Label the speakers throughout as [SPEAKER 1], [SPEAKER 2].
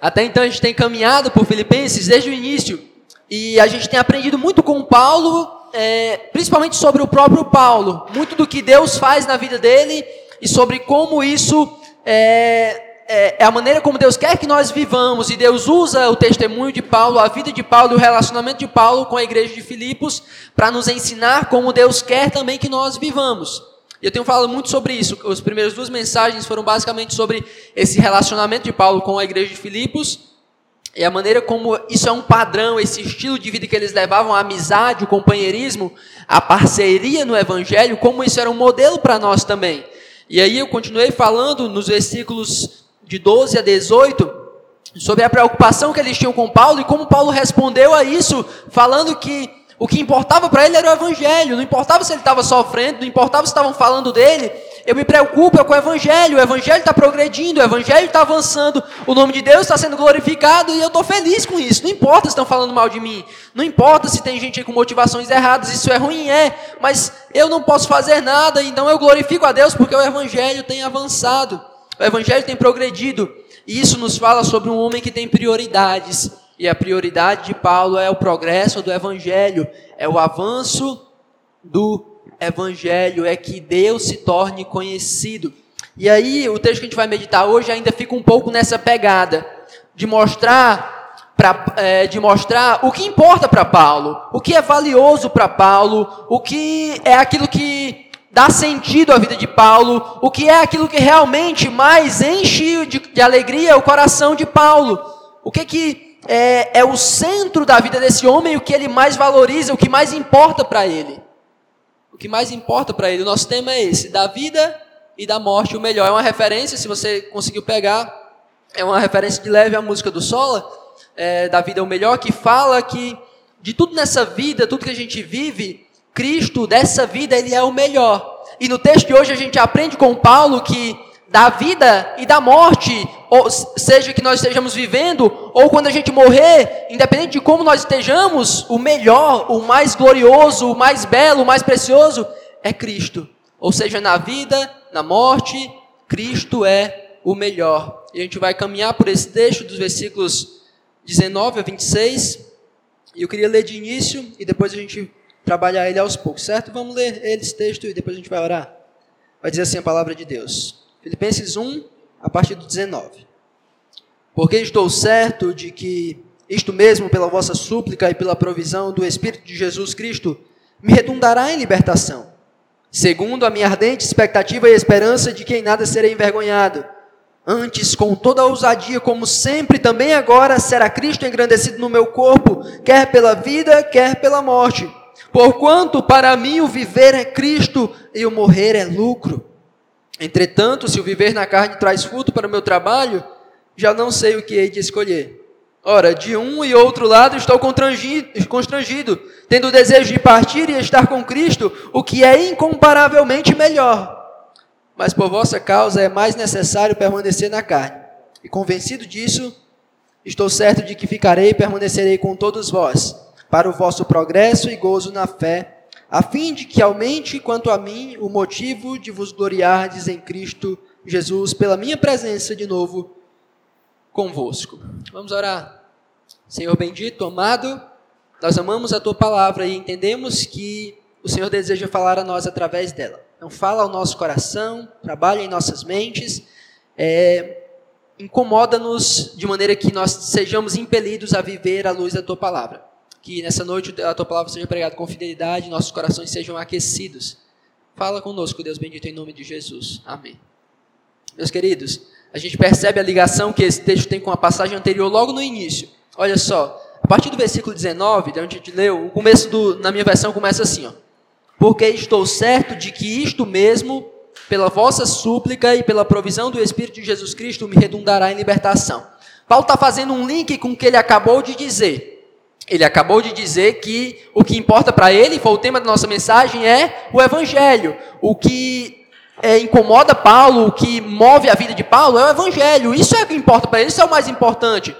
[SPEAKER 1] Até então a gente tem caminhado por Filipenses desde o início. E a gente tem aprendido muito com Paulo, é, principalmente sobre o próprio Paulo, muito do que Deus faz na vida dele e sobre como isso é, é, é, a maneira como Deus quer que nós vivamos, e Deus usa o testemunho de Paulo, a vida de Paulo, o relacionamento de Paulo com a igreja de Filipos, para nos ensinar como Deus quer também que nós vivamos. E eu tenho falado muito sobre isso. As primeiras duas mensagens foram basicamente sobre esse relacionamento de Paulo com a igreja de Filipos e a maneira como isso é um padrão, esse estilo de vida que eles levavam, a amizade, o companheirismo, a parceria no evangelho, como isso era um modelo para nós também. E aí eu continuei falando nos versículos de 12 a 18 sobre a preocupação que eles tinham com Paulo e como Paulo respondeu a isso, falando que o que importava para ele era o evangelho, não importava se ele estava sofrendo, não importava se estavam falando dele. Eu me preocupo é com o evangelho, o evangelho está progredindo, o evangelho está avançando, o nome de Deus está sendo glorificado e eu estou feliz com isso. Não importa se estão falando mal de mim, não importa se tem gente com motivações erradas, isso é ruim, é, mas eu não posso fazer nada, então eu glorifico a Deus porque o evangelho tem avançado, o evangelho tem progredido. E isso nos fala sobre um homem que tem prioridades. E a prioridade de Paulo é o progresso do evangelho, é o avanço do evangelho, é que Deus se torne conhecido. E aí, o texto que a gente vai meditar hoje ainda fica um pouco nessa pegada de mostrar pra, é, de mostrar o que importa para Paulo, o que é valioso para Paulo, o que é aquilo que dá sentido à vida de Paulo, o que é aquilo que realmente mais enche de, de alegria o coração de Paulo, o que que é, é o centro da vida desse homem, o que ele mais valoriza, o que mais importa para ele. O que mais importa para ele. O nosso tema é esse: da vida e da morte, o melhor. É uma referência, se você conseguiu pegar, é uma referência de leve à música do Sola, é, da vida é o melhor, que fala que de tudo nessa vida, tudo que a gente vive, Cristo dessa vida, ele é o melhor. E no texto de hoje a gente aprende com Paulo que da vida e da morte, ou seja que nós estejamos vivendo, ou quando a gente morrer, independente de como nós estejamos, o melhor, o mais glorioso, o mais belo, o mais precioso é Cristo. Ou seja, na vida, na morte, Cristo é o melhor. E a gente vai caminhar por esse texto dos versículos 19 a 26. E eu queria ler de início e depois a gente trabalhar ele aos poucos, certo? Vamos ler esse texto e depois a gente vai orar. Vai dizer assim a palavra de Deus. Filipenses 1, a partir do 19. Porque estou certo de que isto mesmo, pela vossa súplica e pela provisão do Espírito de Jesus Cristo, me redundará em libertação, segundo a minha ardente expectativa e esperança de que em nada serei envergonhado. Antes, com toda a ousadia, como sempre, também agora será Cristo engrandecido no meu corpo, quer pela vida, quer pela morte. Porquanto para mim o viver é Cristo e o morrer é lucro. Entretanto, se o viver na carne traz fruto para o meu trabalho, já não sei o que hei de escolher. Ora, de um e outro lado estou constrangido, tendo o desejo de partir e estar com Cristo, o que é incomparavelmente melhor. Mas por vossa causa é mais necessário permanecer na carne. E convencido disso, estou certo de que ficarei e permanecerei com todos vós, para o vosso progresso e gozo na fé a fim de que aumente quanto a mim o motivo de vos gloriardes em Cristo Jesus pela minha presença de novo convosco. Vamos orar. Senhor bendito, amado, nós amamos a tua palavra e entendemos que o Senhor deseja falar a nós através dela. Então fala ao nosso coração, trabalha em nossas mentes, é, incomoda-nos de maneira que nós sejamos impelidos a viver à luz da tua palavra. Que nessa noite a tua palavra seja pregada com fidelidade, nossos corações sejam aquecidos. Fala conosco, Deus bendito, em nome de Jesus. Amém. Meus queridos, a gente percebe a ligação que esse texto tem com a passagem anterior logo no início. Olha só, a partir do versículo 19, de onde a gente leu, o começo do, na minha versão começa assim, ó. Porque estou certo de que isto mesmo, pela vossa súplica e pela provisão do Espírito de Jesus Cristo, me redundará em libertação. Paulo está fazendo um link com o que ele acabou de dizer. Ele acabou de dizer que o que importa para ele, foi o tema da nossa mensagem, é o Evangelho. O que é, incomoda Paulo, o que move a vida de Paulo é o Evangelho. Isso é o que importa para ele, isso é o mais importante.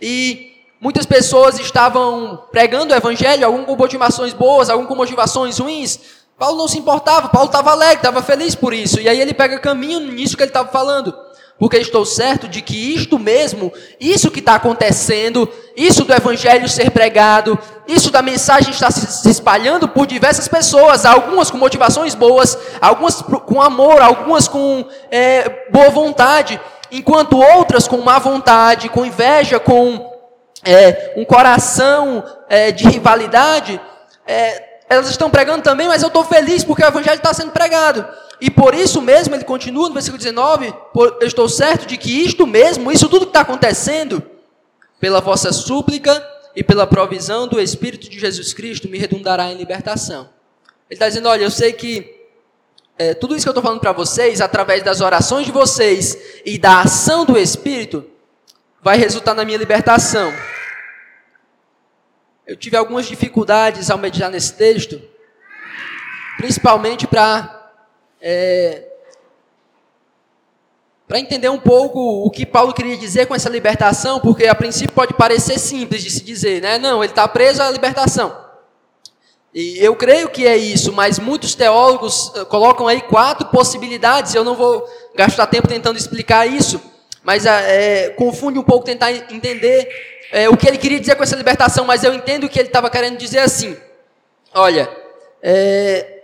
[SPEAKER 1] E muitas pessoas estavam pregando o Evangelho, alguns com motivações boas, alguns com motivações ruins. Paulo não se importava, Paulo estava alegre, estava feliz por isso. E aí ele pega caminho nisso que ele estava falando. Porque estou certo de que isto mesmo, isso que está acontecendo, isso do evangelho ser pregado, isso da mensagem estar se espalhando por diversas pessoas, algumas com motivações boas, algumas com amor, algumas com é, boa vontade, enquanto outras com má vontade, com inveja, com é, um coração é, de rivalidade, é, elas estão pregando também, mas eu estou feliz porque o evangelho está sendo pregado. E por isso mesmo, ele continua no versículo 19: eu estou certo de que isto mesmo, isso tudo que está acontecendo, pela vossa súplica e pela provisão do Espírito de Jesus Cristo, me redundará em libertação. Ele está dizendo: olha, eu sei que é, tudo isso que eu estou falando para vocês, através das orações de vocês e da ação do Espírito, vai resultar na minha libertação. Eu tive algumas dificuldades ao meditar nesse texto, principalmente para é, para entender um pouco o que Paulo queria dizer com essa libertação, porque a princípio pode parecer simples de se dizer, né? Não, ele está preso à libertação. E eu creio que é isso, mas muitos teólogos eh, colocam aí quatro possibilidades. Eu não vou gastar tempo tentando explicar isso, mas é, confunde um pouco tentar entender é, o que ele queria dizer com essa libertação, mas eu entendo que ele estava querendo dizer assim: olha, é,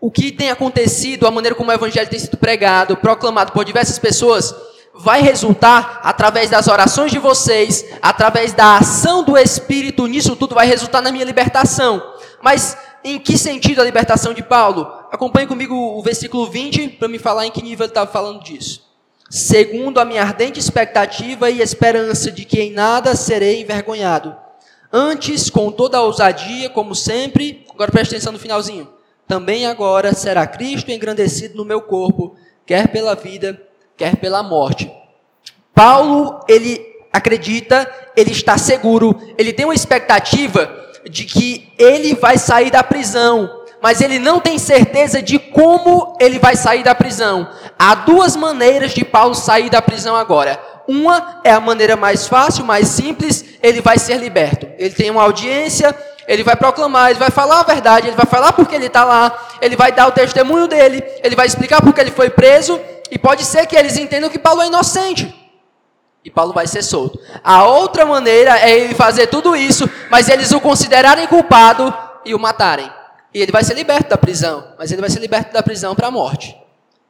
[SPEAKER 1] o que tem acontecido, a maneira como o evangelho tem sido pregado, proclamado por diversas pessoas, vai resultar através das orações de vocês, através da ação do Espírito, nisso tudo vai resultar na minha libertação. Mas em que sentido a libertação de Paulo? Acompanhe comigo o versículo 20 para me falar em que nível ele estava falando disso segundo a minha ardente expectativa e esperança de que em nada serei envergonhado. Antes, com toda a ousadia, como sempre, agora preste atenção no finalzinho. Também agora será Cristo engrandecido no meu corpo, quer pela vida, quer pela morte. Paulo, ele acredita, ele está seguro, ele tem uma expectativa de que ele vai sair da prisão, mas ele não tem certeza de como ele vai sair da prisão. Há duas maneiras de Paulo sair da prisão agora. Uma é a maneira mais fácil, mais simples, ele vai ser liberto. Ele tem uma audiência, ele vai proclamar, ele vai falar a verdade, ele vai falar porque ele está lá, ele vai dar o testemunho dele, ele vai explicar porque ele foi preso, e pode ser que eles entendam que Paulo é inocente. E Paulo vai ser solto. A outra maneira é ele fazer tudo isso, mas eles o considerarem culpado e o matarem. E ele vai ser liberto da prisão, mas ele vai ser liberto da prisão para a morte.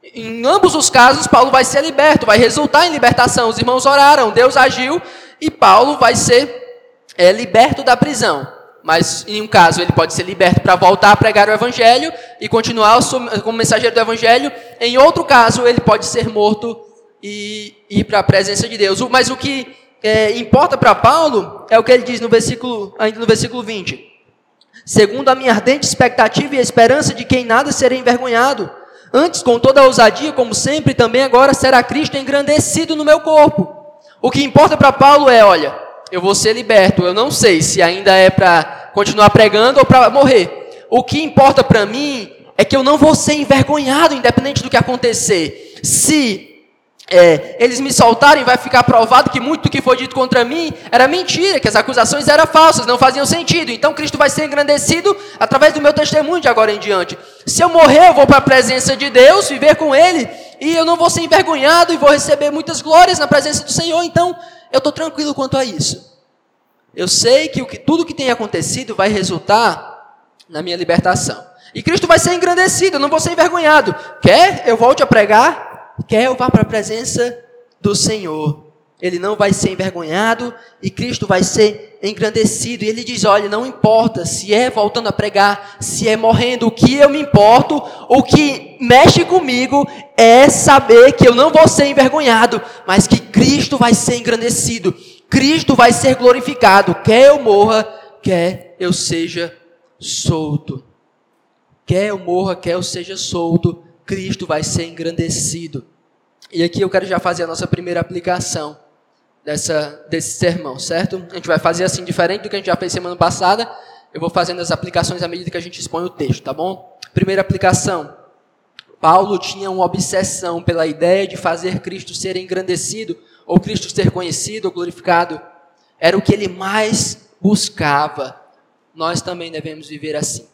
[SPEAKER 1] Em ambos os casos, Paulo vai ser liberto, vai resultar em libertação. Os irmãos oraram, Deus agiu e Paulo vai ser é, liberto da prisão. Mas em um caso ele pode ser liberto para voltar a pregar o evangelho e continuar como mensageiro do evangelho. Em outro caso, ele pode ser morto e ir para a presença de Deus. Mas o que é, importa para Paulo é o que ele diz no versículo, ainda no versículo 20 segundo a minha ardente expectativa e esperança de que em nada serei envergonhado. Antes, com toda a ousadia, como sempre, também agora será Cristo engrandecido no meu corpo. O que importa para Paulo é, olha, eu vou ser liberto, eu não sei se ainda é para continuar pregando ou para morrer. O que importa para mim é que eu não vou ser envergonhado, independente do que acontecer. Se é, eles me soltarem, vai ficar provado que muito do que foi dito contra mim era mentira, que as acusações eram falsas, não faziam sentido. Então Cristo vai ser engrandecido através do meu testemunho de agora em diante. Se eu morrer, eu vou para a presença de Deus, viver com Ele, e eu não vou ser envergonhado e vou receber muitas glórias na presença do Senhor. Então, eu estou tranquilo quanto a isso. Eu sei que, o que tudo que tem acontecido vai resultar na minha libertação. E Cristo vai ser engrandecido, eu não vou ser envergonhado. Quer eu volte a pregar? Quer eu vá para a presença do Senhor. Ele não vai ser envergonhado e Cristo vai ser engrandecido. E ele diz: Olha, não importa se é voltando a pregar, se é morrendo, o que eu me importo, o que mexe comigo é saber que eu não vou ser envergonhado, mas que Cristo vai ser engrandecido, Cristo vai ser glorificado, quer eu morra, quer eu seja solto. Quer eu morra, quer eu seja solto, Cristo vai ser engrandecido. E aqui eu quero já fazer a nossa primeira aplicação dessa, desse sermão, certo? A gente vai fazer assim, diferente do que a gente já fez semana passada. Eu vou fazendo as aplicações à medida que a gente expõe o texto, tá bom? Primeira aplicação. Paulo tinha uma obsessão pela ideia de fazer Cristo ser engrandecido, ou Cristo ser conhecido ou glorificado. Era o que ele mais buscava. Nós também devemos viver assim.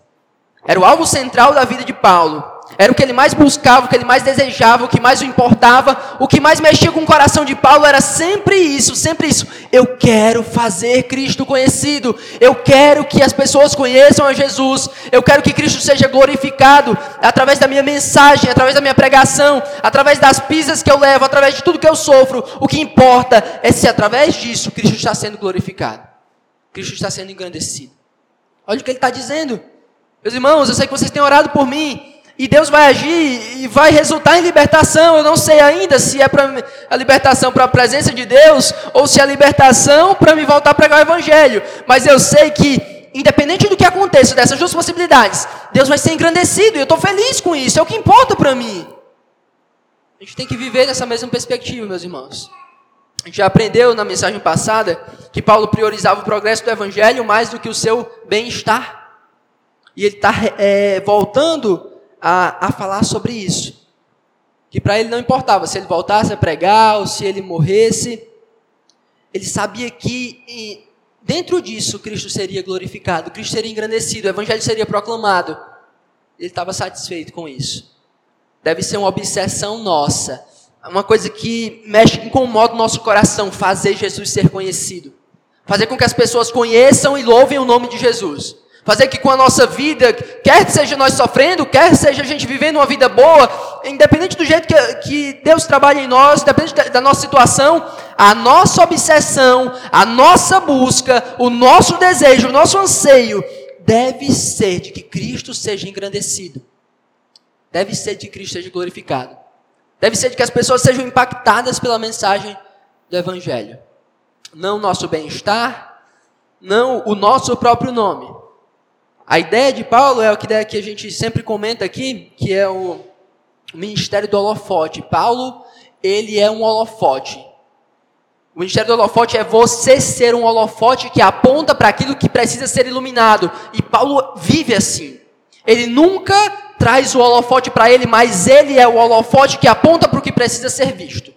[SPEAKER 1] Era o alvo central da vida de Paulo. Era o que ele mais buscava, o que ele mais desejava, o que mais o importava, o que mais mexia com o coração de Paulo era sempre isso, sempre isso. Eu quero fazer Cristo conhecido. Eu quero que as pessoas conheçam a Jesus. Eu quero que Cristo seja glorificado através da minha mensagem, através da minha pregação, através das pisas que eu levo, através de tudo que eu sofro. O que importa é se através disso Cristo está sendo glorificado. Cristo está sendo engrandecido. Olha o que ele está dizendo. Meus irmãos, eu sei que vocês têm orado por mim. E Deus vai agir e vai resultar em libertação. Eu não sei ainda se é para a libertação para a presença de Deus ou se é a libertação para me voltar a pregar o Evangelho. Mas eu sei que, independente do que aconteça, dessas duas possibilidades, Deus vai ser engrandecido e eu estou feliz com isso. É o que importa para mim. A gente tem que viver nessa mesma perspectiva, meus irmãos. A gente já aprendeu na mensagem passada que Paulo priorizava o progresso do Evangelho mais do que o seu bem-estar. E ele está é, voltando a, a falar sobre isso. Que para ele não importava se ele voltasse a pregar ou se ele morresse. Ele sabia que dentro disso Cristo seria glorificado, Cristo seria engrandecido, o Evangelho seria proclamado. Ele estava satisfeito com isso. Deve ser uma obsessão nossa, uma coisa que mexe, incomoda o nosso coração, fazer Jesus ser conhecido. Fazer com que as pessoas conheçam e louvem o nome de Jesus. Fazer que com a nossa vida, quer seja nós sofrendo, quer seja a gente vivendo uma vida boa, independente do jeito que, que Deus trabalha em nós, independente da, da nossa situação, a nossa obsessão, a nossa busca, o nosso desejo, o nosso anseio, deve ser de que Cristo seja engrandecido. Deve ser de que Cristo seja glorificado. Deve ser de que as pessoas sejam impactadas pela mensagem do Evangelho. Não o nosso bem-estar, não o nosso próprio nome a ideia de Paulo é o que a gente sempre comenta aqui, que é o ministério do holofote. Paulo, ele é um holofote. O ministério do holofote é você ser um holofote que aponta para aquilo que precisa ser iluminado. E Paulo vive assim. Ele nunca traz o holofote para ele, mas ele é o holofote que aponta para o que precisa ser visto.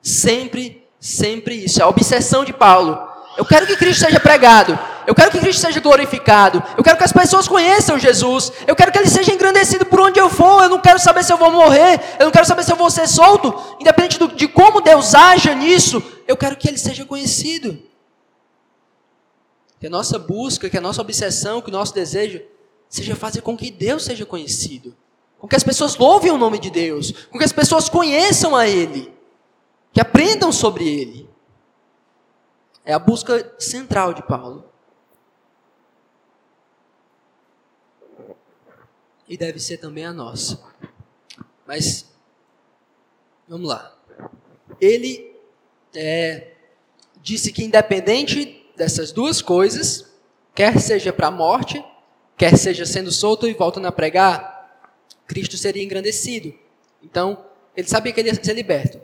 [SPEAKER 1] Sempre, sempre isso. É a obsessão de Paulo. Eu quero que Cristo seja pregado. Eu quero que Cristo seja glorificado. Eu quero que as pessoas conheçam Jesus. Eu quero que Ele seja engrandecido por onde eu for. Eu não quero saber se eu vou morrer. Eu não quero saber se eu vou ser solto. Independente do, de como Deus haja nisso, eu quero que Ele seja conhecido. Que a nossa busca, que a nossa obsessão, que o nosso desejo seja fazer com que Deus seja conhecido. Com que as pessoas louvem o nome de Deus. Com que as pessoas conheçam a Ele. Que aprendam sobre Ele. É a busca central de Paulo. E deve ser também a nossa. Mas, vamos lá. Ele é, disse que, independente dessas duas coisas, quer seja para a morte, quer seja sendo solto e voltando a pregar, Cristo seria engrandecido. Então, ele sabia que ele ia ser liberto.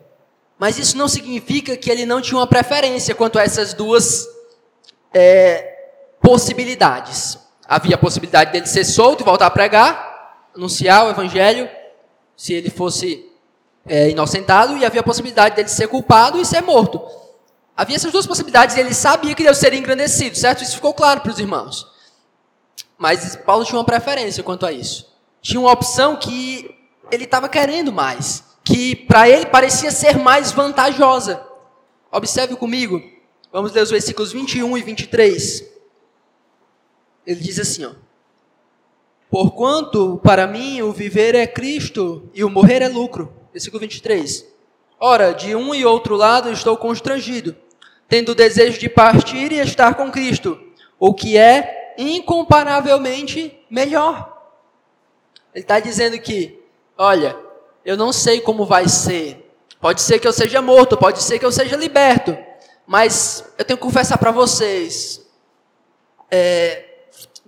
[SPEAKER 1] Mas isso não significa que ele não tinha uma preferência quanto a essas duas é, possibilidades. Havia a possibilidade dele ser solto e voltar a pregar, anunciar o evangelho se ele fosse é, inocentado e havia a possibilidade dele ser culpado e ser morto. Havia essas duas possibilidades e ele sabia que Deus seria engrandecido, certo? Isso ficou claro para os irmãos. Mas Paulo tinha uma preferência quanto a isso. Tinha uma opção que ele estava querendo mais, que para ele parecia ser mais vantajosa. Observe comigo, vamos ler os versículos 21 e 23. Ele diz assim, ó. Porquanto para mim o viver é Cristo e o morrer é lucro. Versículo 23. Ora, de um e outro lado estou constrangido, tendo o desejo de partir e estar com Cristo, o que é incomparavelmente melhor. Ele está dizendo que, olha, eu não sei como vai ser. Pode ser que eu seja morto, pode ser que eu seja liberto. Mas eu tenho que confessar para vocês. É,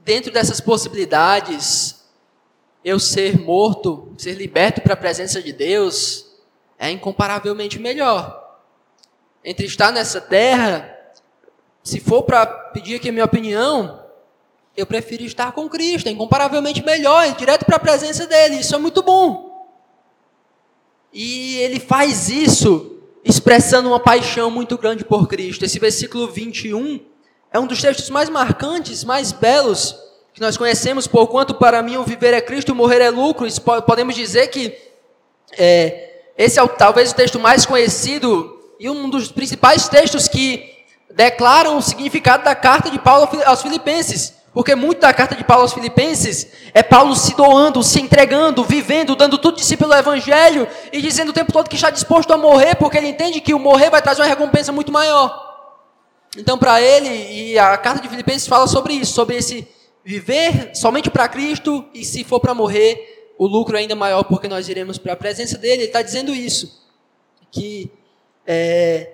[SPEAKER 1] dentro dessas possibilidades, eu ser morto, ser liberto para a presença de Deus, é incomparavelmente melhor. Entre estar nessa terra, se for para pedir aqui a minha opinião, eu prefiro estar com Cristo, é incomparavelmente melhor, ir direto para a presença dele, isso é muito bom. E ele faz isso expressando uma paixão muito grande por Cristo. Esse versículo 21 é um dos textos mais marcantes, mais belos que nós conhecemos, por quanto para mim o viver é Cristo, o morrer é lucro, isso podemos dizer que é, esse é talvez o texto mais conhecido e um dos principais textos que declaram o significado da carta de Paulo aos Filipenses. Porque muito da carta de Paulo aos Filipenses é Paulo se doando, se entregando, vivendo, dando tudo de si pelo Evangelho e dizendo o tempo todo que está disposto a morrer, porque ele entende que o morrer vai trazer uma recompensa muito maior. Então, para ele, e a carta de Filipenses fala sobre isso, sobre esse viver somente para Cristo e se for para morrer, o lucro é ainda maior porque nós iremos para a presença dele. Ele está dizendo isso, que é,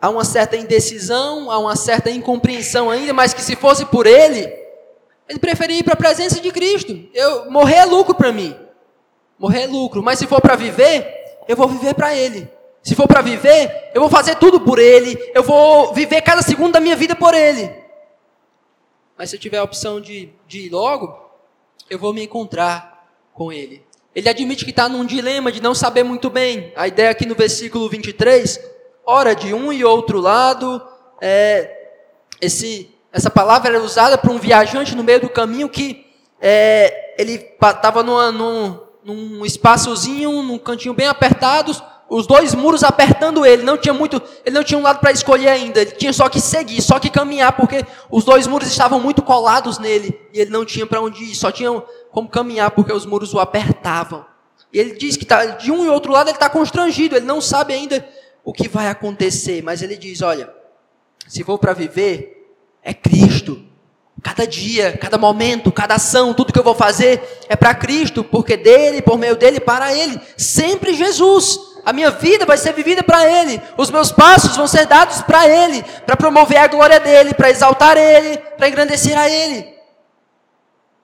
[SPEAKER 1] há uma certa indecisão, há uma certa incompreensão ainda, mas que se fosse por ele, ele preferia ir para a presença de Cristo. Eu morrer é lucro para mim. Morrer é lucro, mas se for para viver, eu vou viver para ele. Se for para viver, eu vou fazer tudo por ele, eu vou viver cada segundo da minha vida por ele. Mas se eu tiver a opção de, de ir logo, eu vou me encontrar com ele. Ele admite que está num dilema de não saber muito bem. A ideia aqui no versículo 23, ora de um e outro lado, é, esse essa palavra era usada para um viajante no meio do caminho que é, ele estava num, num espaçozinho, num cantinho bem apertado, os dois muros apertando ele, não tinha muito, ele não tinha um lado para escolher ainda, ele tinha só que seguir, só que caminhar, porque os dois muros estavam muito colados nele e ele não tinha para onde ir, só tinha como caminhar porque os muros o apertavam. E ele diz que tá, de um e outro lado ele está constrangido, ele não sabe ainda o que vai acontecer, mas ele diz: olha, se for para viver, é Cristo. Cada dia, cada momento, cada ação, tudo que eu vou fazer é para Cristo, porque dele, por meio dele, para ele. Sempre Jesus. A minha vida vai ser vivida para Ele. Os meus passos vão ser dados para Ele, para promover a glória dele, para exaltar Ele, para engrandecer a Ele.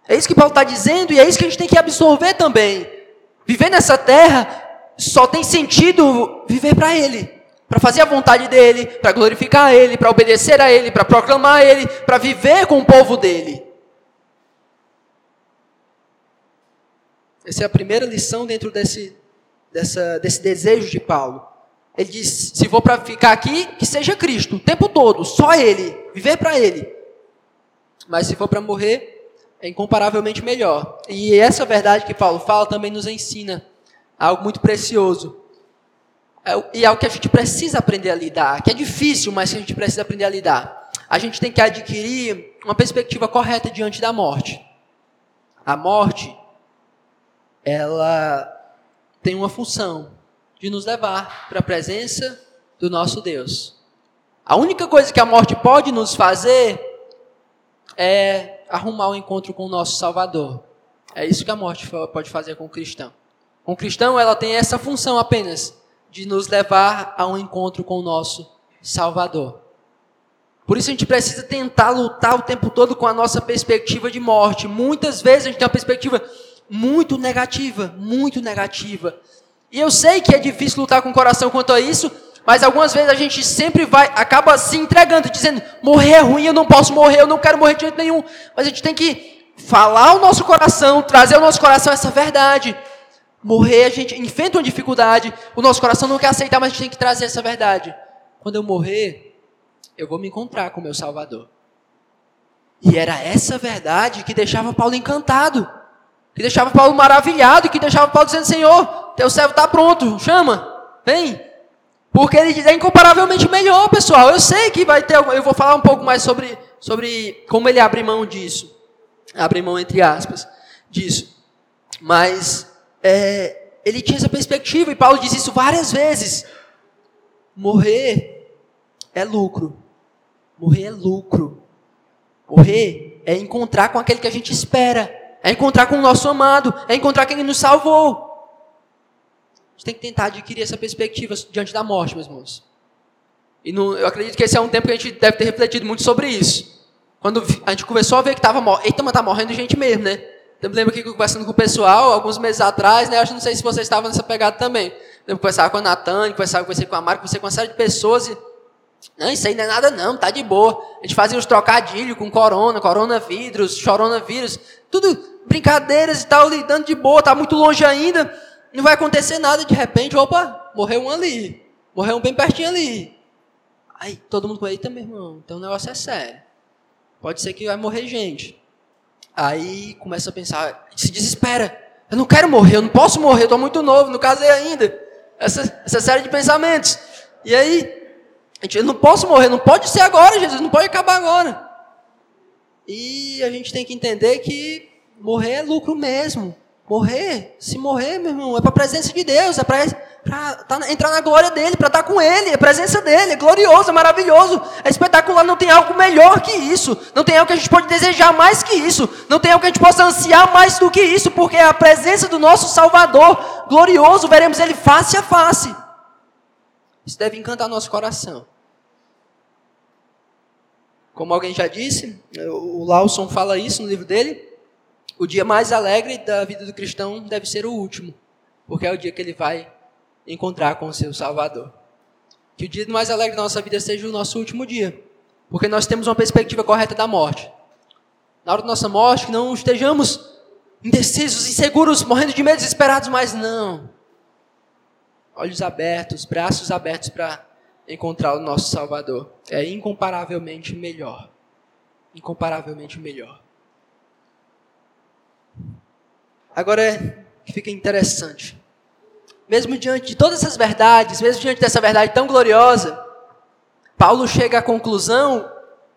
[SPEAKER 1] É isso que Paulo está dizendo e é isso que a gente tem que absorver também. Viver nessa terra só tem sentido viver para Ele para fazer a vontade dele, para glorificar ele, para obedecer a ele, para proclamar ele, para viver com o povo dele. Essa é a primeira lição dentro desse, dessa, desse desejo de Paulo. Ele diz: se for para ficar aqui, que seja Cristo, o tempo todo, só Ele, viver para Ele. Mas se for para morrer, é incomparavelmente melhor. E essa verdade que Paulo fala também nos ensina algo muito precioso. É e é o que a gente precisa aprender a lidar, que é difícil, mas que a gente precisa aprender a lidar. A gente tem que adquirir uma perspectiva correta diante da morte. A morte, ela tem uma função de nos levar para a presença do nosso Deus. A única coisa que a morte pode nos fazer é arrumar o um encontro com o nosso Salvador. É isso que a morte pode fazer com o cristão. Com o cristão, ela tem essa função apenas de nos levar a um encontro com o nosso Salvador. Por isso a gente precisa tentar lutar o tempo todo com a nossa perspectiva de morte. Muitas vezes a gente tem uma perspectiva muito negativa, muito negativa. E eu sei que é difícil lutar com o coração quanto a isso, mas algumas vezes a gente sempre vai, acaba se entregando, dizendo: morrer é ruim, eu não posso morrer, eu não quero morrer de jeito nenhum. Mas a gente tem que falar o nosso coração, trazer ao nosso coração essa verdade morrer, a gente enfrenta uma dificuldade, o nosso coração não quer aceitar, mas a gente tem que trazer essa verdade. Quando eu morrer, eu vou me encontrar com o meu Salvador. E era essa verdade que deixava Paulo encantado, que deixava Paulo maravilhado, que deixava Paulo dizendo: Senhor, teu servo está pronto, chama, vem. Porque ele é incomparavelmente melhor, pessoal. Eu sei que vai ter, eu vou falar um pouco mais sobre, sobre como ele abre mão disso. Abre mão entre aspas disso. Mas é, ele tinha essa perspectiva, e Paulo diz isso várias vezes. Morrer é lucro. Morrer é lucro. Morrer é encontrar com aquele que a gente espera. É encontrar com o nosso amado. É encontrar quem nos salvou. A gente tem que tentar adquirir essa perspectiva diante da morte, meus irmãos. E no, eu acredito que esse é um tempo que a gente deve ter refletido muito sobre isso. Quando a gente começou a ver que estava morrendo. Eita, mas está morrendo gente mesmo, né? Eu lembro que conversando com o pessoal, alguns meses atrás, né? Eu não sei se vocês estavam nessa pegada também. Eu conversar com a Natan, conversar conversei com a Mari, conversei com uma série de pessoas e. Não, isso aí não é nada não, tá de boa. A gente fazia os trocadilhos com corona, coronavírus, choronavírus, tudo brincadeiras e tal, lidando de boa, tá muito longe ainda, não vai acontecer nada, de repente, opa, morreu um ali, morreu um bem pertinho ali. Aí todo mundo, eita meu irmão, então o negócio é sério. Pode ser que vai morrer gente. Aí começa a pensar, se desespera. Eu não quero morrer, eu não posso morrer, eu estou muito novo, não casei ainda. Essa, essa série de pensamentos. E aí, gente, eu não posso morrer, não pode ser agora, Jesus, não pode acabar agora. E a gente tem que entender que morrer é lucro mesmo. Morrer, se morrer, meu irmão, é para a presença de Deus, é para tá, entrar na glória dele, para estar tá com ele, é a presença dele, é glorioso, é maravilhoso, é espetacular, não tem algo melhor que isso, não tem algo que a gente pode desejar mais que isso, não tem algo que a gente possa ansiar mais do que isso, porque é a presença do nosso Salvador glorioso, veremos ele face a face. Isso deve encantar nosso coração. Como alguém já disse, o Lawson fala isso no livro dele, o dia mais alegre da vida do cristão deve ser o último, porque é o dia que ele vai encontrar com o seu Salvador. Que o dia mais alegre da nossa vida seja o nosso último dia, porque nós temos uma perspectiva correta da morte. Na hora da nossa morte, que não estejamos indecisos, inseguros, morrendo de medo, desesperados, mas não. Olhos abertos, braços abertos para encontrar o nosso Salvador. É incomparavelmente melhor. Incomparavelmente melhor. Agora é que fica interessante. Mesmo diante de todas essas verdades, mesmo diante dessa verdade tão gloriosa, Paulo chega à conclusão,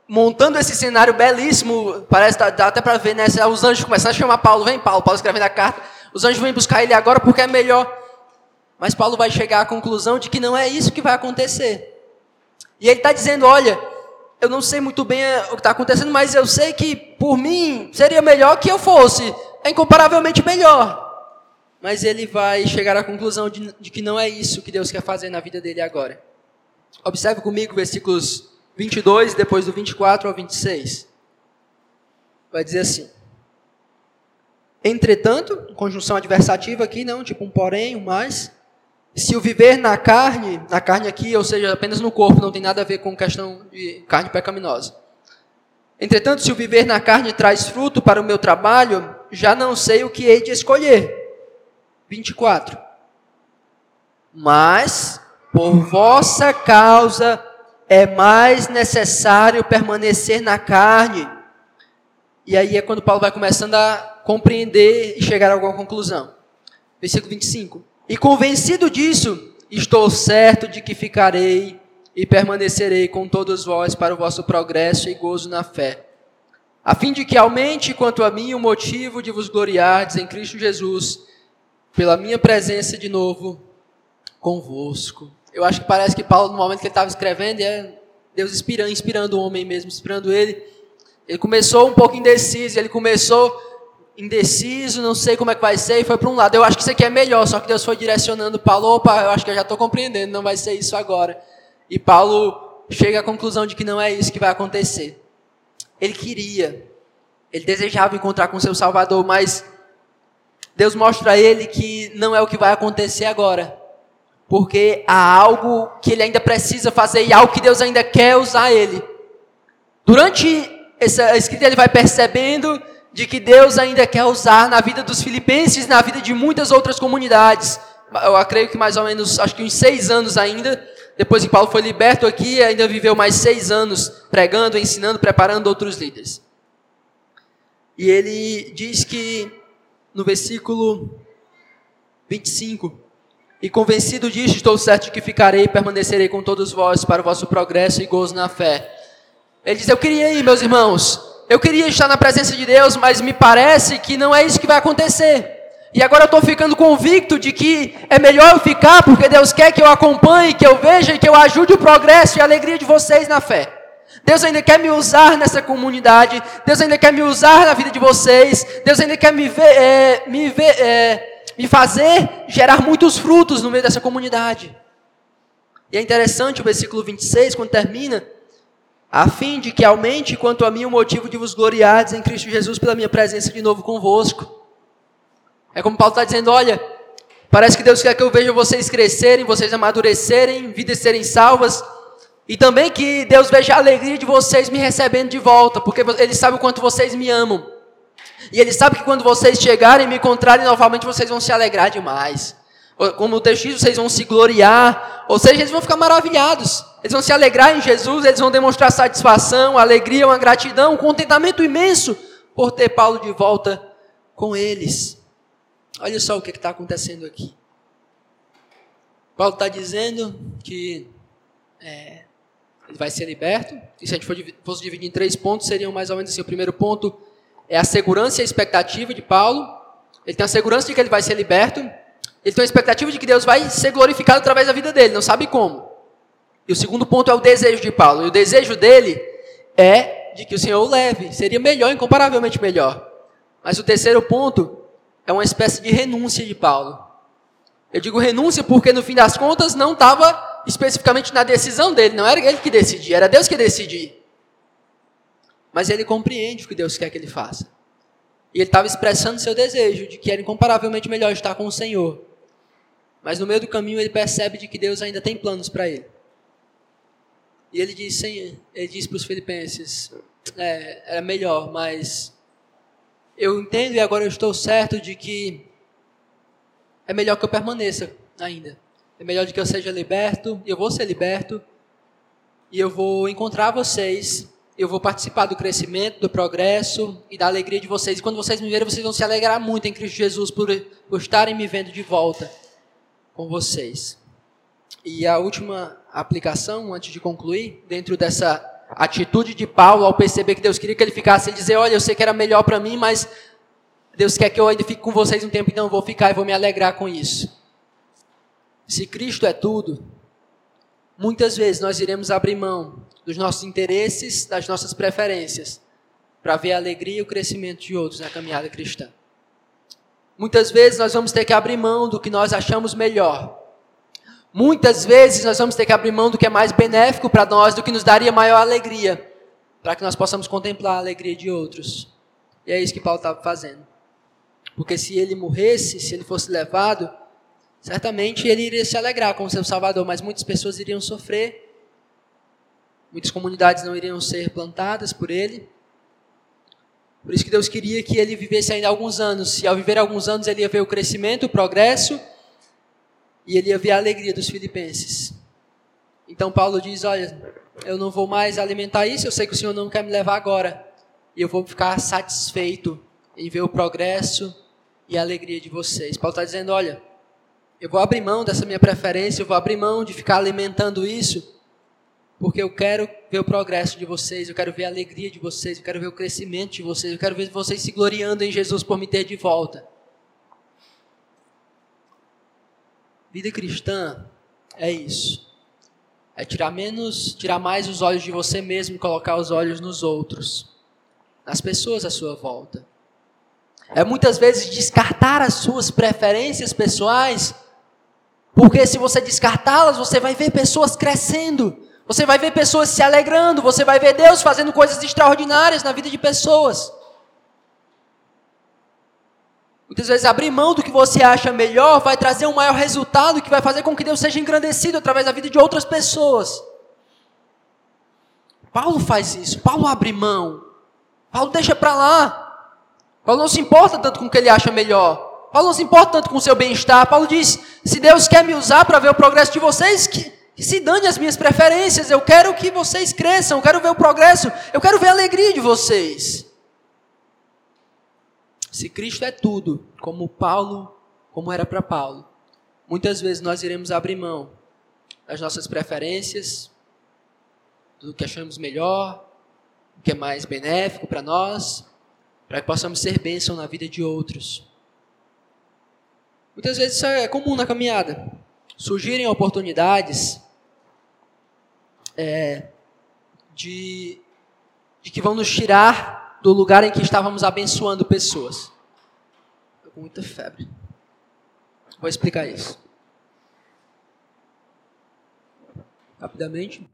[SPEAKER 1] montando esse cenário belíssimo, parece dá até para ver, né? Os anjos começam a chamar Paulo, vem Paulo, Paulo escrevendo a carta, os anjos vêm buscar ele agora porque é melhor. Mas Paulo vai chegar à conclusão de que não é isso que vai acontecer. E ele está dizendo: olha, eu não sei muito bem o que está acontecendo, mas eu sei que por mim seria melhor que eu fosse é incomparavelmente melhor. Mas ele vai chegar à conclusão de, de, que não é isso que Deus quer fazer na vida dele agora. Observe comigo versículos 22, depois do 24 ao 26. Vai dizer assim: Entretanto, conjunção adversativa aqui, não, tipo um porém, um mais. Se o viver na carne, na carne aqui, ou seja, apenas no corpo, não tem nada a ver com questão de carne pecaminosa. Entretanto, se o viver na carne traz fruto para o meu trabalho, já não sei o que hei de escolher. 24. Mas, por vossa causa, é mais necessário permanecer na carne. E aí é quando Paulo vai começando a compreender e chegar a alguma conclusão. Versículo 25. E convencido disso, estou certo de que ficarei e permanecerei com todos vós para o vosso progresso e gozo na fé, a fim de que aumente quanto a mim o motivo de vos gloriardes em Cristo Jesus, pela minha presença de novo convosco. Eu acho que parece que Paulo, no momento que ele estava escrevendo, é Deus inspirando, inspirando o homem mesmo, inspirando ele. Ele começou um pouco indeciso, ele começou indeciso, não sei como é que vai ser, e foi para um lado. Eu acho que isso aqui é melhor, só que Deus foi direcionando Paulo, opa, eu acho que eu já estou compreendendo, não vai ser isso agora. E Paulo chega à conclusão de que não é isso que vai acontecer. Ele queria, ele desejava encontrar com seu Salvador, mas Deus mostra a ele que não é o que vai acontecer agora. Porque há algo que ele ainda precisa fazer e algo que Deus ainda quer usar ele. Durante essa escrita ele vai percebendo de que Deus ainda quer usar na vida dos filipenses, na vida de muitas outras comunidades. Eu creio que mais ou menos, acho que uns seis anos ainda, depois que Paulo foi liberto aqui, ainda viveu mais seis anos pregando, ensinando, preparando outros líderes. E ele diz que no versículo 25: E convencido disso, estou certo de que ficarei e permanecerei com todos vós para o vosso progresso e gozo na fé. Ele diz: Eu queria ir, meus irmãos, eu queria estar na presença de Deus, mas me parece que não é isso que vai acontecer. E agora eu estou ficando convicto de que é melhor eu ficar, porque Deus quer que eu acompanhe, que eu veja e que eu ajude o progresso e a alegria de vocês na fé. Deus ainda quer me usar nessa comunidade, Deus ainda quer me usar na vida de vocês, Deus ainda quer me ver, é, me, ver é, me fazer gerar muitos frutos no meio dessa comunidade. E é interessante o versículo 26, quando termina, a fim de que aumente quanto a mim o motivo de vos gloriardes em Cristo Jesus pela minha presença de novo convosco. É como Paulo está dizendo: olha, parece que Deus quer que eu veja vocês crescerem, vocês amadurecerem, vidas serem salvas, e também que Deus veja a alegria de vocês me recebendo de volta, porque Ele sabe o quanto vocês me amam. E Ele sabe que quando vocês chegarem e me encontrarem novamente, vocês vão se alegrar demais. Como o texto diz, vocês vão se gloriar, ou seja, eles vão ficar maravilhados. Eles vão se alegrar em Jesus, eles vão demonstrar satisfação, alegria, uma gratidão, um contentamento imenso por ter Paulo de volta com eles. Olha só o que está acontecendo aqui. Paulo está dizendo que é, ele vai ser liberto. E se a gente fosse dividir em três pontos, seriam mais ou menos assim. O primeiro ponto é a segurança e a expectativa de Paulo. Ele tem a segurança de que ele vai ser liberto. Ele tem a expectativa de que Deus vai ser glorificado através da vida dele, não sabe como. E o segundo ponto é o desejo de Paulo. E o desejo dele é de que o Senhor o leve. Seria melhor, incomparavelmente melhor. Mas o terceiro ponto é uma espécie de renúncia de Paulo. Eu digo renúncia porque no fim das contas não estava especificamente na decisão dele, não era ele que decidia, era Deus que decidia. Mas ele compreende o que Deus quer que ele faça. E ele estava expressando seu desejo de que era incomparavelmente melhor estar com o Senhor. Mas no meio do caminho ele percebe de que Deus ainda tem planos para ele. E ele diz, ele diz para os filipenses, é, era melhor, mas eu entendo e agora eu estou certo de que é melhor que eu permaneça ainda. É melhor de que eu seja liberto, eu vou ser liberto, e eu vou encontrar vocês, eu vou participar do crescimento, do progresso e da alegria de vocês. E quando vocês me verem, vocês vão se alegrar muito em Cristo Jesus por, por estarem me vendo de volta com vocês. E a última aplicação, antes de concluir, dentro dessa atitude de Paulo ao perceber que Deus queria que ele ficasse e dizer: Olha, eu sei que era melhor para mim, mas Deus quer que eu ainda fique com vocês um tempo, então eu vou ficar e vou me alegrar com isso. Se Cristo é tudo, muitas vezes nós iremos abrir mão dos nossos interesses, das nossas preferências, para ver a alegria e o crescimento de outros na caminhada cristã. Muitas vezes nós vamos ter que abrir mão do que nós achamos melhor. Muitas vezes nós vamos ter que abrir mão do que é mais benéfico para nós, do que nos daria maior alegria, para que nós possamos contemplar a alegria de outros. E é isso que Paulo estava fazendo. Porque se ele morresse, se ele fosse levado, Certamente ele iria se alegrar com o seu Salvador, mas muitas pessoas iriam sofrer, muitas comunidades não iriam ser plantadas por ele. Por isso que Deus queria que ele vivesse ainda alguns anos. E ao viver alguns anos, ele ia ver o crescimento, o progresso, e ele ia ver a alegria dos filipenses. Então Paulo diz: Olha, eu não vou mais alimentar isso, eu sei que o Senhor não quer me levar agora. E eu vou ficar satisfeito em ver o progresso e a alegria de vocês. Paulo está dizendo: Olha, eu vou abrir mão dessa minha preferência, eu vou abrir mão de ficar alimentando isso, porque eu quero ver o progresso de vocês, eu quero ver a alegria de vocês, eu quero ver o crescimento de vocês, eu quero ver vocês se gloriando em Jesus por me ter de volta. Vida cristã é isso. É tirar menos, tirar mais os olhos de você mesmo e colocar os olhos nos outros, nas pessoas à sua volta. É muitas vezes descartar as suas preferências pessoais porque se você descartá-las, você vai ver pessoas crescendo, você vai ver pessoas se alegrando, você vai ver Deus fazendo coisas extraordinárias na vida de pessoas. Muitas vezes abrir mão do que você acha melhor vai trazer um maior resultado que vai fazer com que Deus seja engrandecido através da vida de outras pessoas. Paulo faz isso, Paulo abre mão, Paulo deixa para lá. Paulo não se importa tanto com o que ele acha melhor. Paulo não se importa tanto com o seu bem-estar. Paulo diz: se Deus quer me usar para ver o progresso de vocês, que, que se dane as minhas preferências. Eu quero que vocês cresçam, eu quero ver o progresso, eu quero ver a alegria de vocês. Se Cristo é tudo, como Paulo, como era para Paulo, muitas vezes nós iremos abrir mão das nossas preferências, do que achamos melhor, o que é mais benéfico para nós, para que possamos ser bênção na vida de outros. Muitas vezes isso é comum na caminhada. Surgirem oportunidades é, de, de que vão nos tirar do lugar em que estávamos abençoando pessoas. Estou com muita febre. Vou explicar isso. Rapidamente.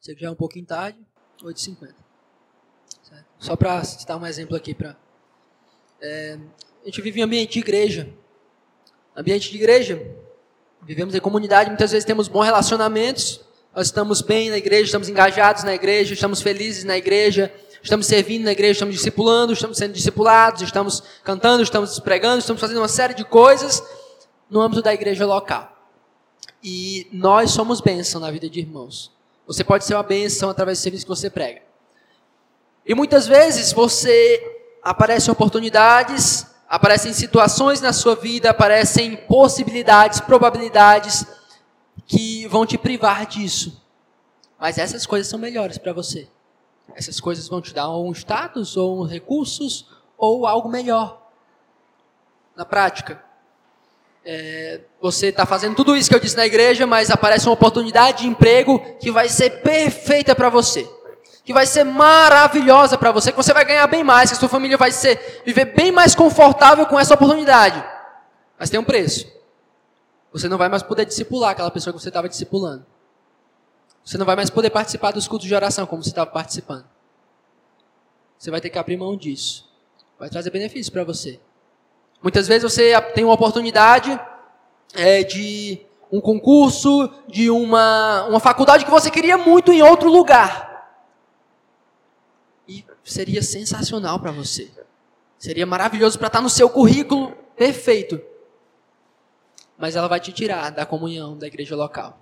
[SPEAKER 1] Sei que já é um pouquinho tarde. 8h50. Só para citar um exemplo aqui. Pra, é, a gente vive em ambiente de igreja ambiente de igreja. Vivemos em comunidade, muitas vezes temos bons relacionamentos, nós estamos bem na igreja, estamos engajados na igreja, estamos felizes na igreja, estamos servindo na igreja, estamos discipulando, estamos sendo discipulados, estamos cantando, estamos pregando, estamos fazendo uma série de coisas no âmbito da igreja local. E nós somos bênção na vida de irmãos. Você pode ser uma bênção através do serviço que você prega. E muitas vezes você aparecem oportunidades, aparecem situações na sua vida, aparecem possibilidades, probabilidades que vão te privar disso. Mas essas coisas são melhores para você. Essas coisas vão te dar um status, ou recursos, ou algo melhor. Na prática, é, você está fazendo tudo isso que eu disse na igreja, mas aparece uma oportunidade de emprego que vai ser perfeita para você. Que vai ser maravilhosa para você, que você vai ganhar bem mais, que a sua família vai ser, viver bem mais confortável com essa oportunidade. Mas tem um preço. Você não vai mais poder discipular aquela pessoa que você estava discipulando. Você não vai mais poder participar dos cultos de oração como você estava participando. Você vai ter que abrir mão disso. Vai trazer benefícios para você. Muitas vezes você tem uma oportunidade é, de um concurso, de uma, uma faculdade que você queria muito em outro lugar. E seria sensacional para você. Seria maravilhoso para estar no seu currículo perfeito. Mas ela vai te tirar da comunhão da igreja local.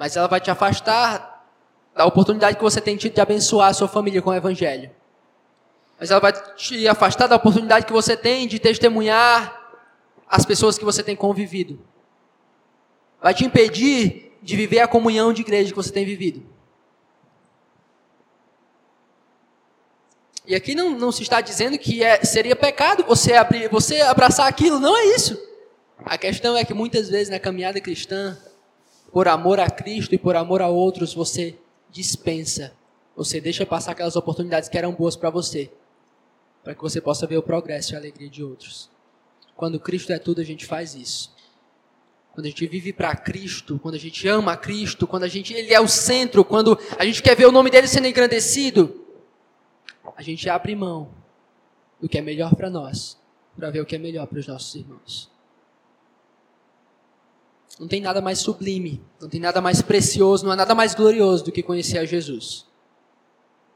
[SPEAKER 1] Mas ela vai te afastar da oportunidade que você tem tido de abençoar a sua família com o evangelho mas ela vai te afastar da oportunidade que você tem de testemunhar as pessoas que você tem convivido. Vai te impedir de viver a comunhão de igreja que você tem vivido. E aqui não, não se está dizendo que é, seria pecado você, abrir, você abraçar aquilo, não é isso. A questão é que muitas vezes na caminhada cristã, por amor a Cristo e por amor a outros, você dispensa, você deixa passar aquelas oportunidades que eram boas para você para que você possa ver o progresso e a alegria de outros. Quando Cristo é tudo, a gente faz isso. Quando a gente vive para Cristo, quando a gente ama Cristo, quando a gente ele é o centro, quando a gente quer ver o nome dele sendo engrandecido, a gente abre mão do que é melhor para nós, para ver o que é melhor para os nossos irmãos. Não tem nada mais sublime, não tem nada mais precioso, não há nada mais glorioso do que conhecer a Jesus.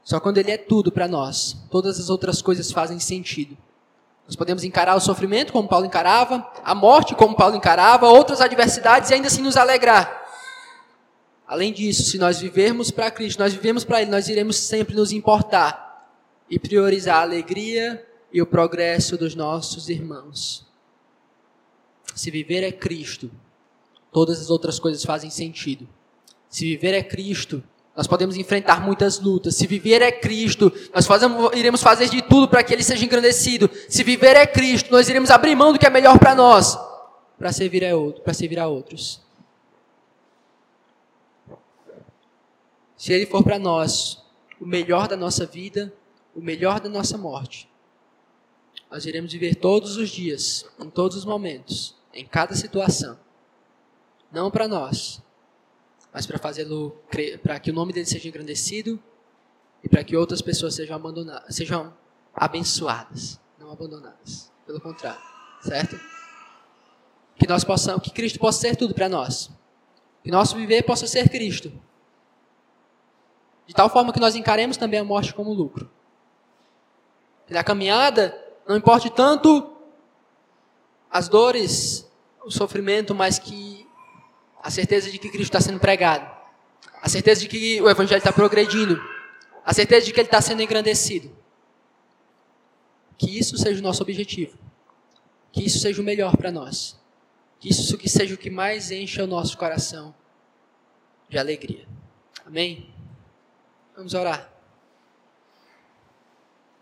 [SPEAKER 1] Só quando Ele é tudo para nós, todas as outras coisas fazem sentido. Nós podemos encarar o sofrimento como Paulo encarava, a morte como Paulo encarava, outras adversidades e ainda assim nos alegrar. Além disso, se nós vivermos para Cristo, nós vivemos para Ele, nós iremos sempre nos importar e priorizar a alegria e o progresso dos nossos irmãos. Se viver é Cristo, todas as outras coisas fazem sentido. Se viver é Cristo, nós podemos enfrentar muitas lutas. Se viver é Cristo, nós fazemos, iremos fazer de tudo para que Ele seja engrandecido. Se viver é Cristo, nós iremos abrir mão do que é melhor para nós, para servir a outro, para servir a outros. Se Ele for para nós o melhor da nossa vida, o melhor da nossa morte, nós iremos viver todos os dias, em todos os momentos, em cada situação, não para nós, mas para fazê-lo para que o nome dele seja engrandecido e para que outras pessoas sejam abandonadas, sejam abençoadas, não abandonadas. Pelo contrário, certo? Que nós possamos, que Cristo possa ser tudo para nós. Que nosso viver possa ser Cristo. De tal forma que nós encaremos também a morte como lucro. Que na caminhada não importe tanto as dores, o sofrimento, mas que a certeza de que Cristo está sendo pregado, a certeza de que o Evangelho está progredindo, a certeza de que ele está sendo engrandecido. Que isso seja o nosso objetivo, que isso seja o melhor para nós, que isso que seja o que mais encha o nosso coração de alegria. Amém? Vamos orar.